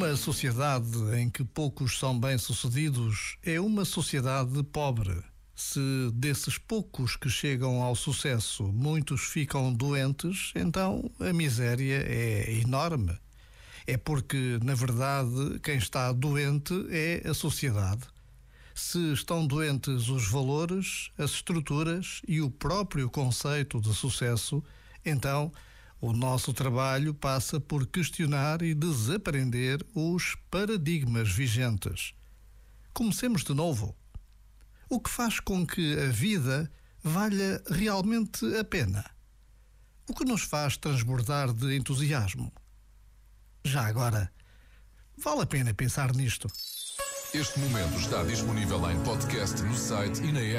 Uma sociedade em que poucos são bem-sucedidos é uma sociedade pobre. Se desses poucos que chegam ao sucesso muitos ficam doentes, então a miséria é enorme. É porque, na verdade, quem está doente é a sociedade. Se estão doentes os valores, as estruturas e o próprio conceito de sucesso, então o nosso trabalho passa por questionar e desaprender os paradigmas vigentes. Comecemos de novo. O que faz com que a vida valha realmente a pena? O que nos faz transbordar de entusiasmo? Já agora, vale a pena pensar nisto. Este momento está disponível em podcast no site e na app.